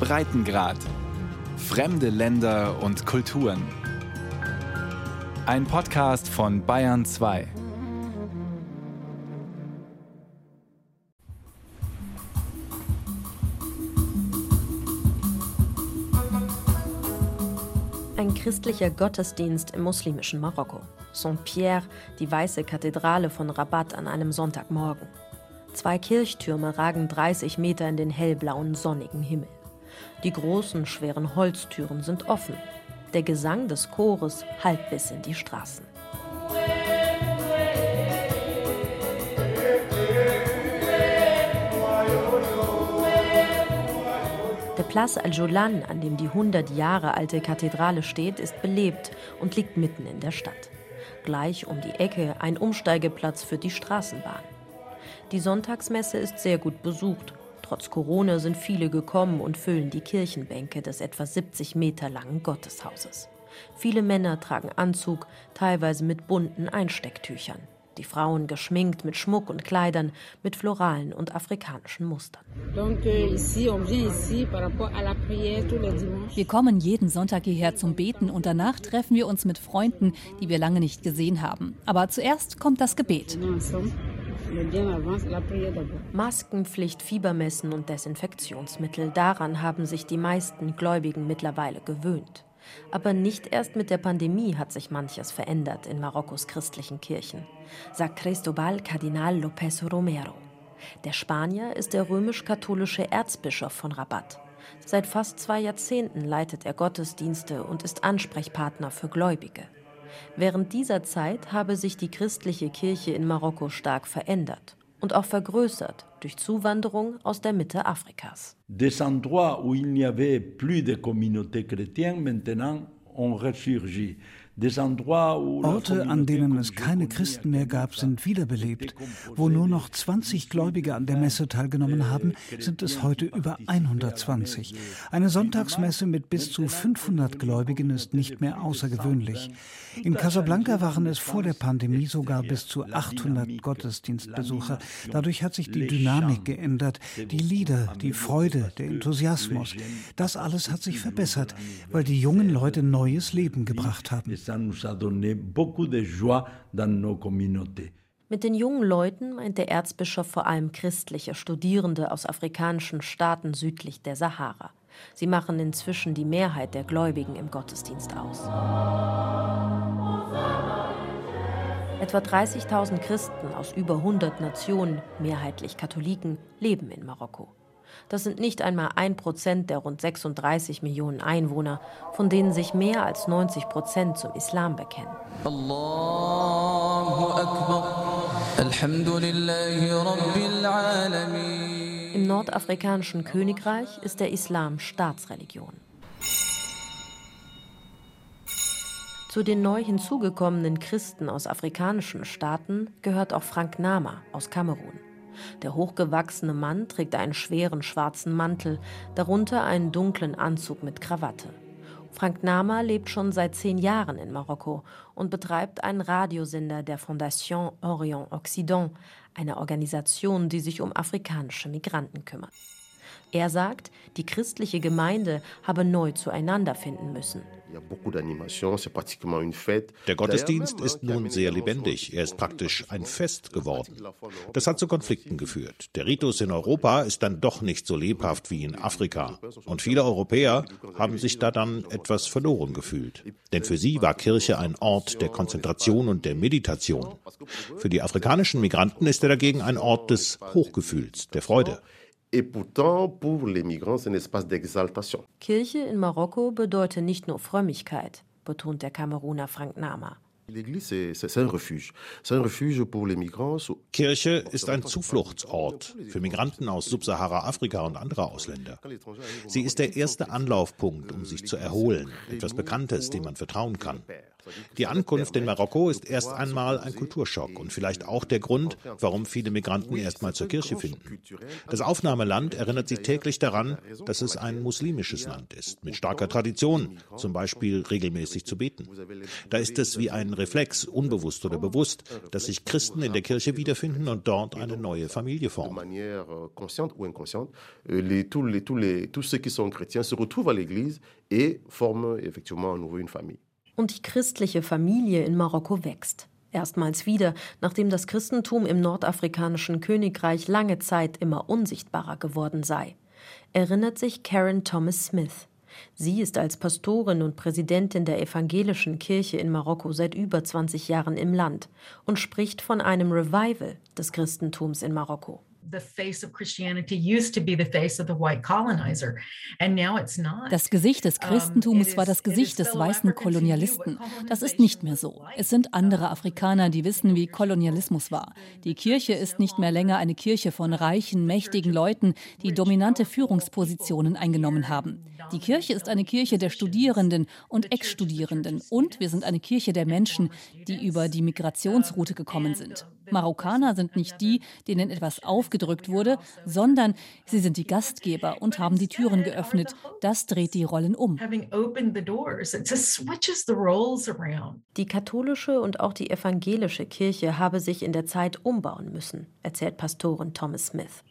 Breitengrad. Fremde Länder und Kulturen. Ein Podcast von Bayern 2. Ein christlicher Gottesdienst im muslimischen Marokko. Saint-Pierre, die weiße Kathedrale von Rabat an einem Sonntagmorgen. Zwei Kirchtürme ragen 30 Meter in den hellblauen, sonnigen Himmel. Die großen, schweren Holztüren sind offen. Der Gesang des Chores hallt bis in die Straßen. Der Place al-Jolan, an dem die 100 Jahre alte Kathedrale steht, ist belebt und liegt mitten in der Stadt. Gleich um die Ecke ein Umsteigeplatz für die Straßenbahn. Die Sonntagsmesse ist sehr gut besucht. Trotz Corona sind viele gekommen und füllen die Kirchenbänke des etwa 70 Meter langen Gotteshauses. Viele Männer tragen Anzug, teilweise mit bunten Einstecktüchern die Frauen geschminkt mit Schmuck und Kleidern mit floralen und afrikanischen Mustern. Euh, wir kommen jeden Sonntag hierher zum Beten und danach treffen wir uns mit Freunden, die wir lange nicht gesehen haben. Aber zuerst kommt das Gebet. Maskenpflicht, Fiebermessen und Desinfektionsmittel, daran haben sich die meisten Gläubigen mittlerweile gewöhnt. Aber nicht erst mit der Pandemie hat sich manches verändert in Marokkos christlichen Kirchen, sagt Cristobal Kardinal López Romero. Der Spanier ist der römisch-katholische Erzbischof von Rabat. Seit fast zwei Jahrzehnten leitet er Gottesdienste und ist Ansprechpartner für Gläubige. Während dieser Zeit habe sich die christliche Kirche in Marokko stark verändert und auch vergrößert durch Zuwanderung aus der Mitte Afrikas. Des endroits où il n'y avait plus de communautés chrétiennes maintenant ont ressurgi. Orte, an denen es keine Christen mehr gab, sind wiederbelebt. Wo nur noch 20 Gläubige an der Messe teilgenommen haben, sind es heute über 120. Eine Sonntagsmesse mit bis zu 500 Gläubigen ist nicht mehr außergewöhnlich. In Casablanca waren es vor der Pandemie sogar bis zu 800 Gottesdienstbesucher. Dadurch hat sich die Dynamik geändert, die Lieder, die Freude, der Enthusiasmus. Das alles hat sich verbessert, weil die jungen Leute neues Leben gebracht haben ça nous a donné beaucoup de joie dans nos communautés. Mit den jungen Leuten meint der Erzbischof vor allem christliche Studierende aus afrikanischen Staaten südlich der Sahara. Sie machen inzwischen die Mehrheit der Gläubigen im Gottesdienst aus. Etwa 30.000 Christen aus über 100 Nationen, mehrheitlich Katholiken, leben in Marokko. Das sind nicht einmal ein Prozent der rund 36 Millionen Einwohner, von denen sich mehr als 90 Prozent zum Islam bekennen. Im nordafrikanischen Königreich ist der Islam Staatsreligion. Zu den neu hinzugekommenen Christen aus afrikanischen Staaten gehört auch Frank Nama aus Kamerun. Der hochgewachsene Mann trägt einen schweren schwarzen Mantel, darunter einen dunklen Anzug mit Krawatte. Frank Nama lebt schon seit zehn Jahren in Marokko und betreibt einen Radiosender der Fondation Orient Occident, einer Organisation, die sich um afrikanische Migranten kümmert. Er sagt, die christliche Gemeinde habe neu zueinander finden müssen. Der Gottesdienst ist nun sehr lebendig. Er ist praktisch ein Fest geworden. Das hat zu Konflikten geführt. Der Ritus in Europa ist dann doch nicht so lebhaft wie in Afrika. Und viele Europäer haben sich da dann etwas verloren gefühlt. Denn für sie war Kirche ein Ort der Konzentration und der Meditation. Für die afrikanischen Migranten ist er dagegen ein Ort des Hochgefühls, der Freude. Et pourtant, pour les migrants, c'est un espace d'exaltation. Kirche in Marokko bedeutet nicht nur Frömmigkeit, betont der Kameruner Frank Nama. Kirche ist ein Zufluchtsort für Migranten aus Subsahara-Afrika und andere Ausländer. Sie ist der erste Anlaufpunkt, um sich zu erholen, etwas Bekanntes, dem man vertrauen kann. Die Ankunft in Marokko ist erst einmal ein Kulturschock und vielleicht auch der Grund, warum viele Migranten erstmal zur Kirche finden. Das Aufnahmeland erinnert sich täglich daran, dass es ein muslimisches Land ist, mit starker Tradition, zum Beispiel regelmäßig zu beten. Da ist es wie ein Reflex, unbewusst oder bewusst, dass sich Christen in der Kirche wiederfinden und dort eine neue Familie formen. Euh, euh. Und die christliche Familie in Marokko wächst. Erstmals wieder, nachdem das Christentum im nordafrikanischen Königreich lange Zeit immer unsichtbarer geworden sei, erinnert sich Karen Thomas Smith. Sie ist als Pastorin und Präsidentin der evangelischen Kirche in Marokko seit über 20 Jahren im Land und spricht von einem Revival des Christentums in Marokko das Gesicht des Christentums war das Gesicht des weißen Kolonialisten. Das ist nicht mehr so. Es sind andere Afrikaner, die wissen, wie Kolonialismus war. Die Kirche ist nicht mehr länger eine Kirche von reichen, mächtigen Leuten, die dominante Führungspositionen eingenommen haben. Die Kirche ist eine Kirche der Studierenden und Ex-Studierenden. Und wir sind eine Kirche der Menschen, die über die Migrationsroute gekommen sind. Marokkaner sind nicht die, denen etwas aufgedrückt wurde, sondern sie sind die Gastgeber und haben die Türen geöffnet. Das dreht die Rollen um. Die katholische und auch die evangelische Kirche habe sich in der Zeit umbauen müssen, erzählt Pastorin Thomas Smith.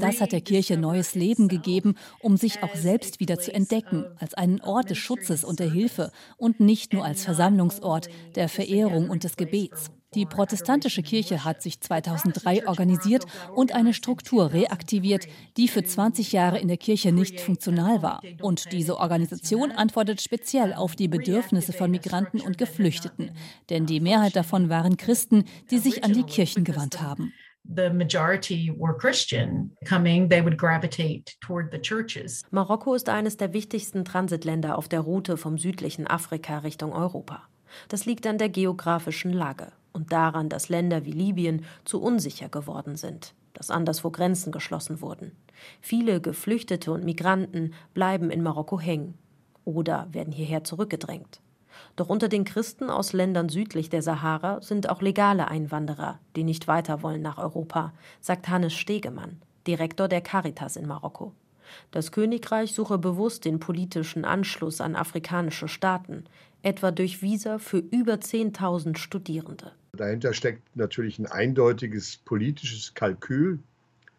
Das hat der Kirche neues Leben gegeben, um sich auch selbst wieder zu entdecken, als einen Ort des Schutzes und der Hilfe und nicht nur als Versammlungsort der Verehrung und des Gebets. Die protestantische Kirche hat sich 2003 organisiert und eine Struktur reaktiviert, die für 20 Jahre in der Kirche nicht funktional war. Und diese Organisation antwortet speziell auf die Bedürfnisse von Migranten und Geflüchteten. Denn die Mehrheit davon waren Christen, die sich an die Kirchen gewandt haben the majority were Christian coming, they would gravitate toward the churches. Marokko ist eines der wichtigsten Transitländer auf der Route vom südlichen Afrika Richtung Europa. Das liegt an der geografischen Lage und daran, dass Länder wie Libyen zu unsicher geworden sind, dass anderswo Grenzen geschlossen wurden. Viele Geflüchtete und Migranten bleiben in Marokko hängen oder werden hierher zurückgedrängt. Doch unter den Christen aus Ländern südlich der Sahara sind auch legale Einwanderer, die nicht weiter wollen nach Europa, sagt Hannes Stegemann, Direktor der Caritas in Marokko. Das Königreich suche bewusst den politischen Anschluss an afrikanische Staaten, etwa durch Visa für über 10.000 Studierende. Dahinter steckt natürlich ein eindeutiges politisches Kalkül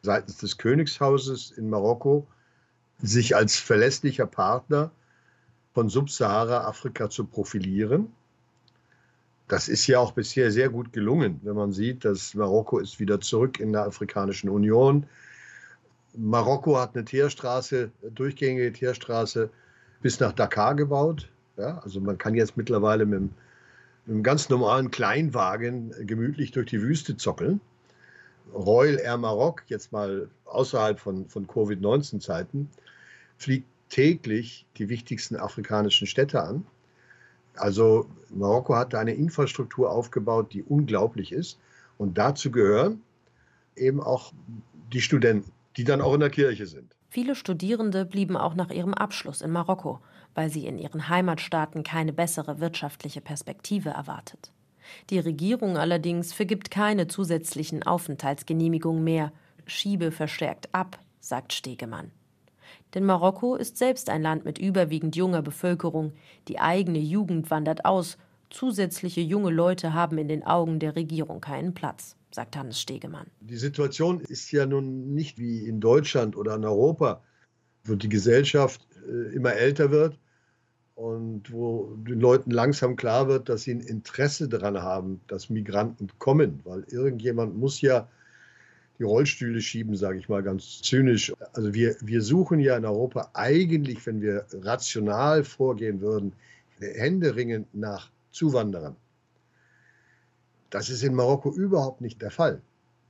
seitens des Königshauses in Marokko, sich als verlässlicher Partner von Subsahara-Afrika zu profilieren. Das ist ja auch bisher sehr gut gelungen, wenn man sieht, dass Marokko ist wieder zurück in der Afrikanischen Union. Marokko hat eine Teerstraße, durchgängige Teerstraße bis nach Dakar gebaut. Ja, also man kann jetzt mittlerweile mit einem, mit einem ganz normalen Kleinwagen gemütlich durch die Wüste zockeln. Royal Air Maroc, jetzt mal außerhalb von, von Covid-19-Zeiten, fliegt täglich die wichtigsten afrikanischen Städte an. Also Marokko hat eine Infrastruktur aufgebaut, die unglaublich ist. Und dazu gehören eben auch die Studenten, die dann auch in der Kirche sind. Viele Studierende blieben auch nach ihrem Abschluss in Marokko, weil sie in ihren Heimatstaaten keine bessere wirtschaftliche Perspektive erwartet. Die Regierung allerdings vergibt keine zusätzlichen Aufenthaltsgenehmigungen mehr, schiebe verstärkt ab, sagt Stegemann. Denn Marokko ist selbst ein Land mit überwiegend junger Bevölkerung. Die eigene Jugend wandert aus. Zusätzliche junge Leute haben in den Augen der Regierung keinen Platz, sagt Hannes Stegemann. Die Situation ist ja nun nicht wie in Deutschland oder in Europa, wo die Gesellschaft äh, immer älter wird und wo den Leuten langsam klar wird, dass sie ein Interesse daran haben, dass Migranten kommen, weil irgendjemand muss ja die Rollstühle schieben, sage ich mal ganz zynisch. Also wir, wir suchen ja in Europa eigentlich, wenn wir rational vorgehen würden, händeringend nach Zuwanderern. Das ist in Marokko überhaupt nicht der Fall.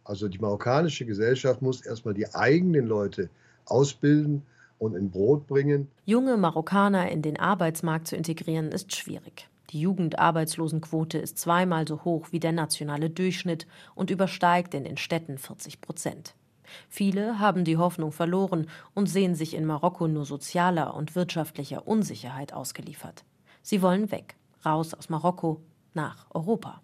Also die marokkanische Gesellschaft muss erstmal die eigenen Leute ausbilden und in Brot bringen. Junge Marokkaner in den Arbeitsmarkt zu integrieren, ist schwierig. Die Jugendarbeitslosenquote ist zweimal so hoch wie der nationale Durchschnitt und übersteigt in den Städten 40 Prozent. Viele haben die Hoffnung verloren und sehen sich in Marokko nur sozialer und wirtschaftlicher Unsicherheit ausgeliefert. Sie wollen weg, raus aus Marokko, nach Europa.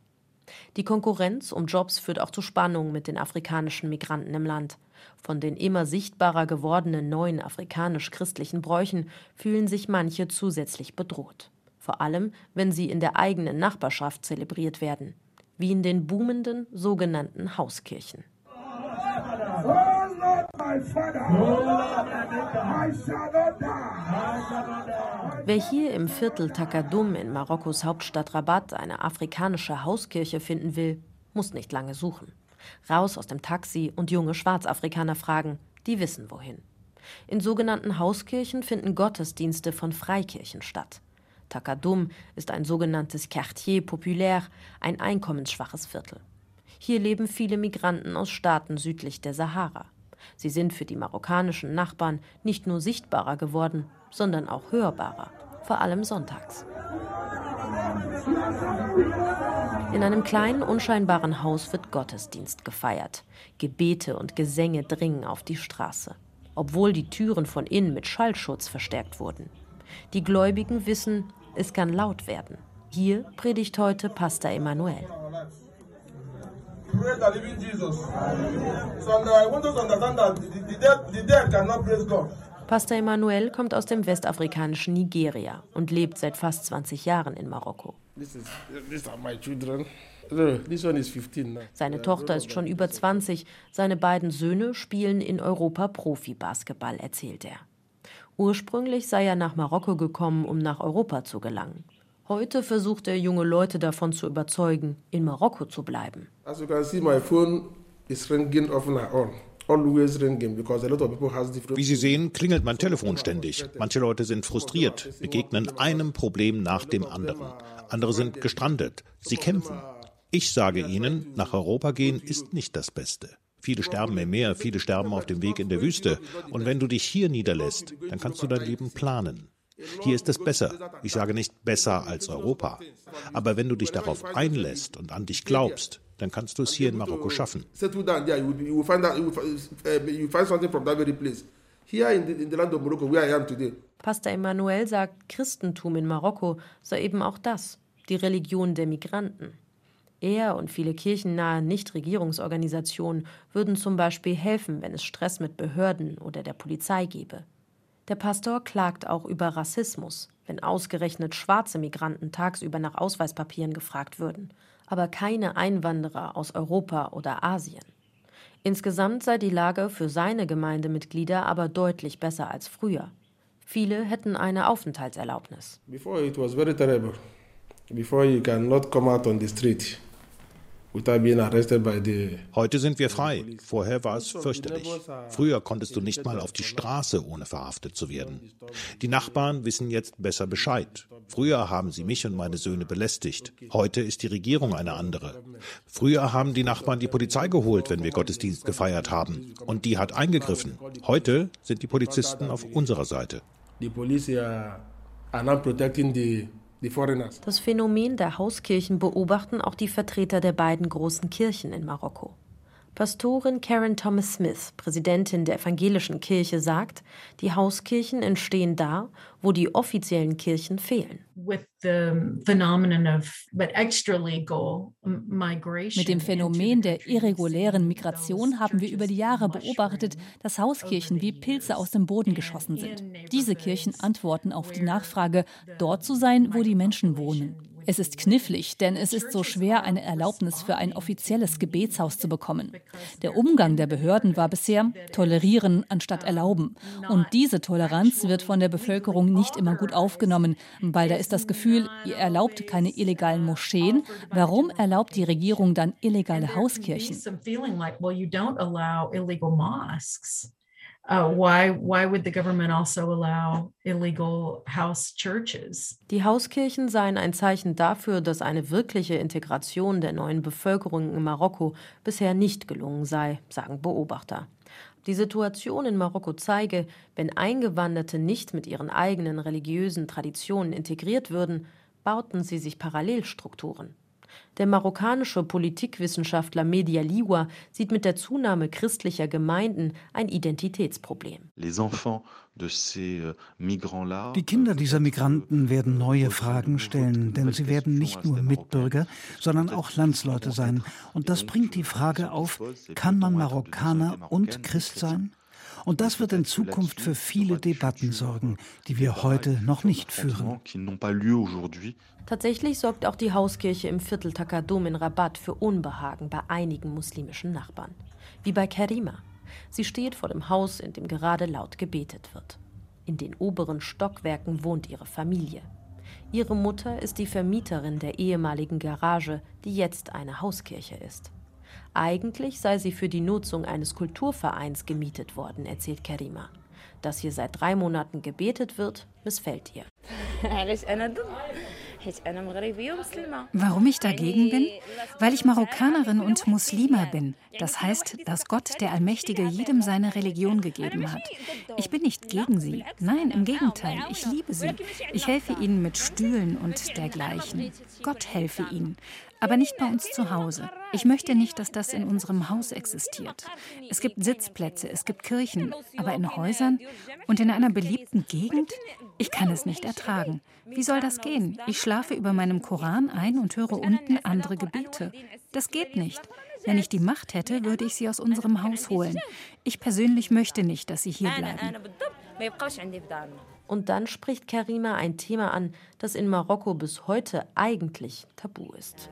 Die Konkurrenz um Jobs führt auch zu Spannungen mit den afrikanischen Migranten im Land. Von den immer sichtbarer gewordenen neuen afrikanisch-christlichen Bräuchen fühlen sich manche zusätzlich bedroht. Vor allem wenn sie in der eigenen Nachbarschaft zelebriert werden, wie in den boomenden sogenannten Hauskirchen. Wer hier im Viertel Takadum in Marokkos Hauptstadt Rabat eine afrikanische Hauskirche finden will, muss nicht lange suchen. Raus aus dem Taxi und junge Schwarzafrikaner fragen, die wissen wohin. In sogenannten Hauskirchen finden Gottesdienste von Freikirchen statt. Takadum ist ein sogenanntes Quartier populaire, ein einkommensschwaches Viertel. Hier leben viele Migranten aus Staaten südlich der Sahara. Sie sind für die marokkanischen Nachbarn nicht nur sichtbarer geworden, sondern auch hörbarer, vor allem sonntags. In einem kleinen, unscheinbaren Haus wird Gottesdienst gefeiert. Gebete und Gesänge dringen auf die Straße, obwohl die Türen von innen mit Schallschutz verstärkt wurden. Die Gläubigen wissen, es kann laut werden. Hier predigt heute Pastor Emanuel. Pastor Emanuel kommt aus dem westafrikanischen Nigeria und lebt seit fast 20 Jahren in Marokko. Seine Tochter ist schon über 20. Seine beiden Söhne spielen in Europa Profi-Basketball, erzählt er. Ursprünglich sei er nach Marokko gekommen, um nach Europa zu gelangen. Heute versucht er junge Leute davon zu überzeugen, in Marokko zu bleiben. Wie Sie sehen, klingelt mein Telefon ständig. Manche Leute sind frustriert, begegnen einem Problem nach dem anderen. Andere sind gestrandet. Sie kämpfen. Ich sage Ihnen, nach Europa gehen ist nicht das Beste. Viele sterben im Meer, viele sterben auf dem Weg in der Wüste. Und wenn du dich hier niederlässt, dann kannst du dein Leben planen. Hier ist es besser. Ich sage nicht besser als Europa. Aber wenn du dich darauf einlässt und an dich glaubst, dann kannst du es hier in Marokko schaffen. Pastor Emmanuel sagt, Christentum in Marokko sei eben auch das, die Religion der Migranten. Er und viele kirchennahe Nichtregierungsorganisationen würden zum Beispiel helfen, wenn es Stress mit Behörden oder der Polizei gäbe. Der Pastor klagt auch über Rassismus, wenn ausgerechnet schwarze Migranten tagsüber nach Ausweispapieren gefragt würden, aber keine Einwanderer aus Europa oder Asien. Insgesamt sei die Lage für seine Gemeindemitglieder aber deutlich besser als früher. Viele hätten eine Aufenthaltserlaubnis. Before it was very terrible. Before you cannot come out on the street. Heute sind wir frei. Vorher war es fürchterlich. Früher konntest du nicht mal auf die Straße, ohne verhaftet zu werden. Die Nachbarn wissen jetzt besser Bescheid. Früher haben sie mich und meine Söhne belästigt. Heute ist die Regierung eine andere. Früher haben die Nachbarn die Polizei geholt, wenn wir Gottesdienst gefeiert haben. Und die hat eingegriffen. Heute sind die Polizisten auf unserer Seite. Die Polizei are now protecting the das Phänomen der Hauskirchen beobachten auch die Vertreter der beiden großen Kirchen in Marokko. Pastorin Karen Thomas Smith, Präsidentin der evangelischen Kirche, sagt, die Hauskirchen entstehen da, wo die offiziellen Kirchen fehlen. Mit dem Phänomen der irregulären Migration haben wir über die Jahre beobachtet, dass Hauskirchen wie Pilze aus dem Boden geschossen sind. Diese Kirchen antworten auf die Nachfrage, dort zu sein, wo die Menschen wohnen. Es ist knifflig, denn es ist so schwer, eine Erlaubnis für ein offizielles Gebetshaus zu bekommen. Der Umgang der Behörden war bisher tolerieren anstatt erlauben. Und diese Toleranz wird von der Bevölkerung nicht immer gut aufgenommen, weil da ist das Gefühl, ihr erlaubt keine illegalen Moscheen. Warum erlaubt die Regierung dann illegale Hauskirchen? Uh, why, why would the government also allow illegal house churches? Die Hauskirchen seien ein Zeichen dafür, dass eine wirkliche Integration der neuen Bevölkerung in Marokko bisher nicht gelungen sei, sagen Beobachter. Die Situation in Marokko zeige, wenn Eingewanderte nicht mit ihren eigenen religiösen Traditionen integriert würden, bauten sie sich Parallelstrukturen. Der marokkanische Politikwissenschaftler Media Liwa sieht mit der Zunahme christlicher Gemeinden ein Identitätsproblem. Euh, Die Kinder dieser Migranten werden neue Fragen stellen, denn sie werden nicht nur Mitbürger, sondern auch Landsleute sein. Und das bringt die Frage auf, kann man Marokkaner und Christ sein? Und das wird in Zukunft für viele Debatten sorgen, die wir heute noch nicht führen. Tatsächlich sorgt auch die Hauskirche im Viertel Takadum in Rabat für Unbehagen bei einigen muslimischen Nachbarn. Wie bei Kerima. Sie steht vor dem Haus, in dem gerade laut gebetet wird. In den oberen Stockwerken wohnt ihre Familie. Ihre Mutter ist die Vermieterin der ehemaligen Garage, die jetzt eine Hauskirche ist. Eigentlich sei sie für die Nutzung eines Kulturvereins gemietet worden, erzählt Kerima. Dass hier seit drei Monaten gebetet wird, missfällt ihr. Warum ich dagegen bin? Weil ich Marokkanerin und Muslima bin. Das heißt, dass Gott, der Allmächtige, jedem seine Religion gegeben hat. Ich bin nicht gegen sie. Nein, im Gegenteil. Ich liebe sie. Ich helfe ihnen mit Stühlen und dergleichen. Gott helfe ihnen aber nicht bei uns zu Hause. Ich möchte nicht, dass das in unserem Haus existiert. Es gibt Sitzplätze, es gibt Kirchen, aber in Häusern und in einer beliebten Gegend? Ich kann es nicht ertragen. Wie soll das gehen? Ich schlafe über meinem Koran ein und höre unten andere Gebete. Das geht nicht. Wenn ich die Macht hätte, würde ich sie aus unserem Haus holen. Ich persönlich möchte nicht, dass sie hier bleiben. Und dann spricht Karima ein Thema an, das in Marokko bis heute eigentlich tabu ist.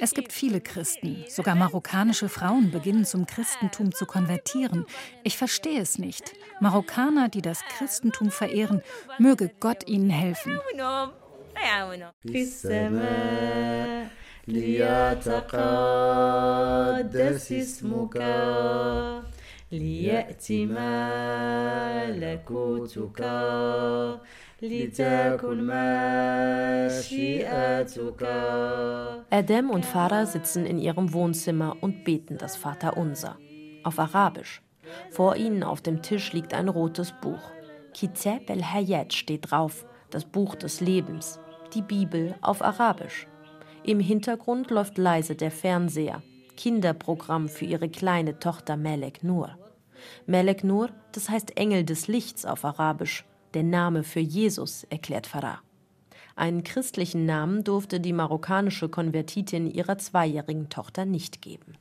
Es gibt viele Christen. Sogar marokkanische Frauen beginnen zum Christentum zu konvertieren. Ich verstehe es nicht. Marokkaner, die das Christentum verehren, möge Gott ihnen helfen. ليأتي ملكوتك Adem und Farah sitzen in ihrem Wohnzimmer und beten das Vaterunser. Auf Arabisch. Vor ihnen auf dem Tisch liegt ein rotes Buch. Kitab el-Hayat steht drauf, das Buch des Lebens. Die Bibel auf Arabisch. Im Hintergrund läuft leise der Fernseher. Kinderprogramm für ihre kleine Tochter Melek Nur. Melek Nur, das heißt Engel des Lichts auf Arabisch der Name für Jesus, erklärt Farah. Einen christlichen Namen durfte die marokkanische Konvertitin ihrer zweijährigen Tochter nicht geben.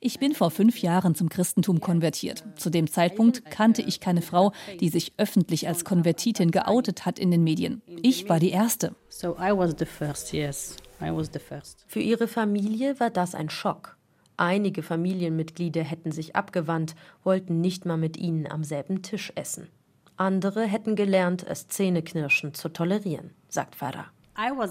Ich bin vor fünf Jahren zum Christentum konvertiert. Zu dem Zeitpunkt kannte ich keine Frau, die sich öffentlich als Konvertitin geoutet hat in den Medien. Ich war die Erste. Für ihre Familie war das ein Schock. Einige Familienmitglieder hätten sich abgewandt, wollten nicht mal mit ihnen am selben Tisch essen. Andere hätten gelernt, es Zähneknirschen zu tolerieren, sagt Farah. Uh,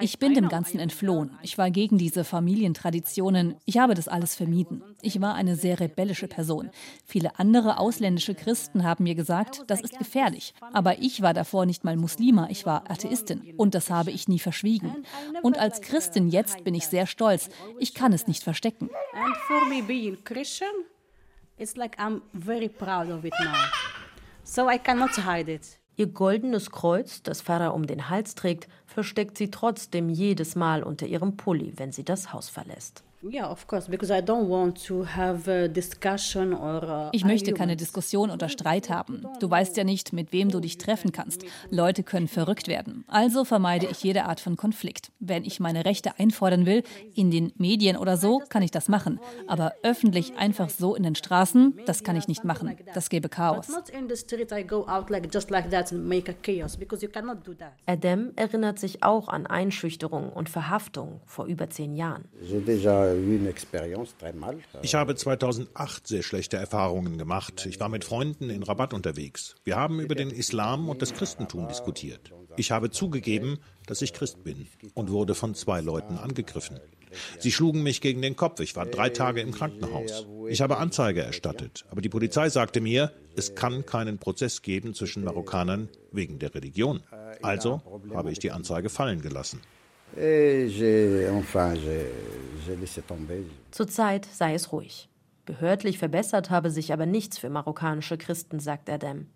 ich bin dem Ganzen entflohen. Ich war gegen diese Familientraditionen. Ich habe das alles vermieden. Ich war eine sehr rebellische Person. Viele andere ausländische Christen haben mir gesagt, das ist gefährlich. Aber ich war davor nicht mal Muslima, ich war Atheistin. Und das habe ich nie verschwiegen. Und als Christin jetzt bin ich sehr stolz. Ich kann es nicht verstecken. And for me being Christian, it's like I'm very proud of it now. So I cannot hide it. Ihr goldenes Kreuz, das Pfarrer um den Hals trägt, versteckt sie trotzdem jedes Mal unter ihrem Pulli, wenn sie das Haus verlässt. Ich möchte keine Diskussion oder Streit haben. Du weißt ja nicht, mit wem du dich treffen kannst. Leute können verrückt werden. Also vermeide ich jede Art von Konflikt. Wenn ich meine Rechte einfordern will, in den Medien oder so, kann ich das machen. Aber öffentlich einfach so in den Straßen, das kann ich nicht machen. Das gäbe Chaos. Adam erinnert sich auch an Einschüchterung und Verhaftung vor über zehn Jahren. Ich habe 2008 sehr schlechte Erfahrungen gemacht. Ich war mit Freunden in Rabat unterwegs. Wir haben über den Islam und das Christentum diskutiert. Ich habe zugegeben, dass ich Christ bin und wurde von zwei Leuten angegriffen. Sie schlugen mich gegen den Kopf. Ich war drei Tage im Krankenhaus. Ich habe Anzeige erstattet, aber die Polizei sagte mir, es kann keinen Prozess geben zwischen Marokkanern wegen der Religion. Also habe ich die Anzeige fallen gelassen. Zurzeit sei es ruhig. Behördlich verbessert habe sich aber nichts für marokkanische Christen, sagt Erdem.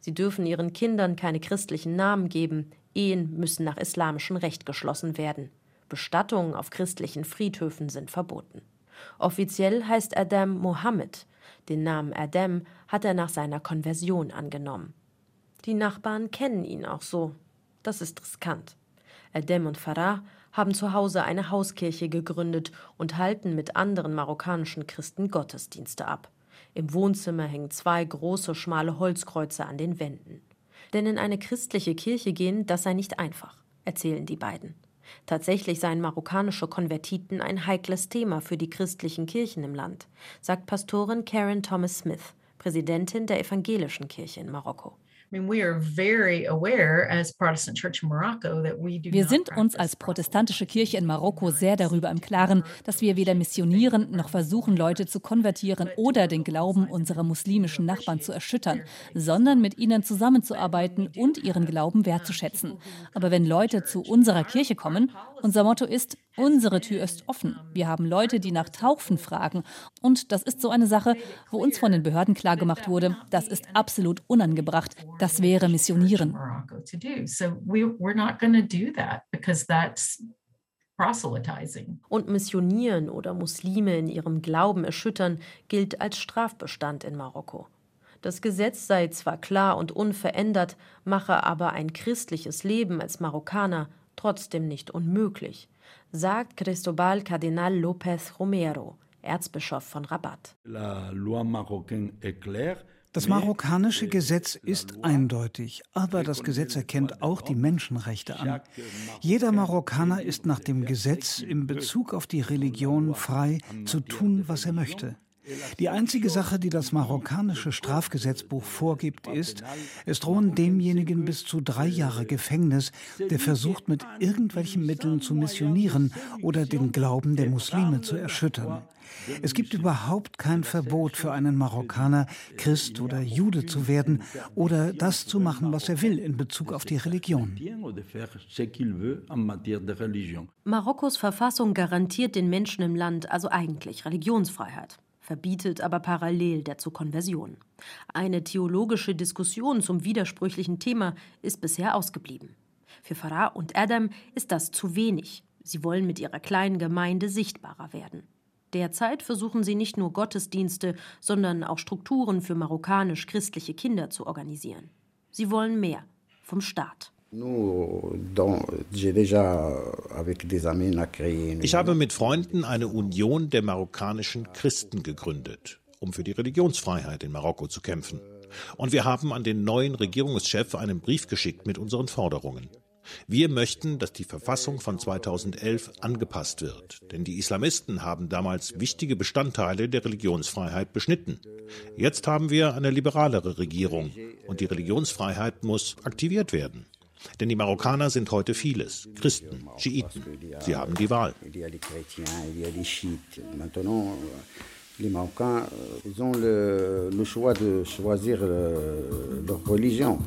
Sie dürfen ihren Kindern keine christlichen Namen geben, Ehen müssen nach islamischem Recht geschlossen werden. Bestattungen auf christlichen Friedhöfen sind verboten. Offiziell heißt Adam Mohammed. Den Namen Adam hat er nach seiner Konversion angenommen. Die Nachbarn kennen ihn auch so. Das ist riskant. Adem und Farah haben zu Hause eine Hauskirche gegründet und halten mit anderen marokkanischen Christen Gottesdienste ab. Im Wohnzimmer hängen zwei große, schmale Holzkreuze an den Wänden. Denn in eine christliche Kirche gehen, das sei nicht einfach, erzählen die beiden. Tatsächlich seien marokkanische Konvertiten ein heikles Thema für die christlichen Kirchen im Land, sagt Pastorin Karen Thomas Smith, Präsidentin der evangelischen Kirche in Marokko. Wir sind uns als protestantische Kirche in Marokko sehr darüber im Klaren, dass wir weder missionieren noch versuchen, Leute zu konvertieren oder den Glauben unserer muslimischen Nachbarn zu erschüttern, sondern mit ihnen zusammenzuarbeiten und ihren Glauben wertzuschätzen. Aber wenn Leute zu unserer Kirche kommen, unser Motto ist, Unsere Tür ist offen. Wir haben Leute, die nach Taufen fragen. Und das ist so eine Sache, wo uns von den Behörden klargemacht wurde, das ist absolut unangebracht. Das wäre Missionieren. Und Missionieren oder Muslime in ihrem Glauben erschüttern gilt als Strafbestand in Marokko. Das Gesetz sei zwar klar und unverändert, mache aber ein christliches Leben als Marokkaner trotzdem nicht unmöglich sagt Cristobal Cardinal López Romero, Erzbischof von Rabat. Das marokkanische Gesetz ist eindeutig, aber das Gesetz erkennt auch die Menschenrechte an. Jeder Marokkaner ist nach dem Gesetz in Bezug auf die Religion frei zu tun, was er möchte. Die einzige Sache, die das marokkanische Strafgesetzbuch vorgibt, ist, es drohen demjenigen bis zu drei Jahre Gefängnis, der versucht, mit irgendwelchen Mitteln zu missionieren oder den Glauben der Muslime zu erschüttern. Es gibt überhaupt kein Verbot für einen Marokkaner, Christ oder Jude zu werden oder das zu machen, was er will in Bezug auf die Religion. Marokkos Verfassung garantiert den Menschen im Land also eigentlich Religionsfreiheit verbietet aber parallel dazu Konversion. Eine theologische Diskussion zum widersprüchlichen Thema ist bisher ausgeblieben. Für Farah und Adam ist das zu wenig. Sie wollen mit ihrer kleinen Gemeinde sichtbarer werden. Derzeit versuchen sie nicht nur Gottesdienste, sondern auch Strukturen für marokkanisch-christliche Kinder zu organisieren. Sie wollen mehr vom Staat. Ich habe mit Freunden eine Union der marokkanischen Christen gegründet, um für die Religionsfreiheit in Marokko zu kämpfen. Und wir haben an den neuen Regierungschef einen Brief geschickt mit unseren Forderungen. Wir möchten, dass die Verfassung von 2011 angepasst wird, denn die Islamisten haben damals wichtige Bestandteile der Religionsfreiheit beschnitten. Jetzt haben wir eine liberalere Regierung und die Religionsfreiheit muss aktiviert werden. Denn die Marokkaner sind heute vieles. Christen, Schiiten. Sie haben die Wahl. Les Marocains, ils ont le, le choix de choisir leur religion.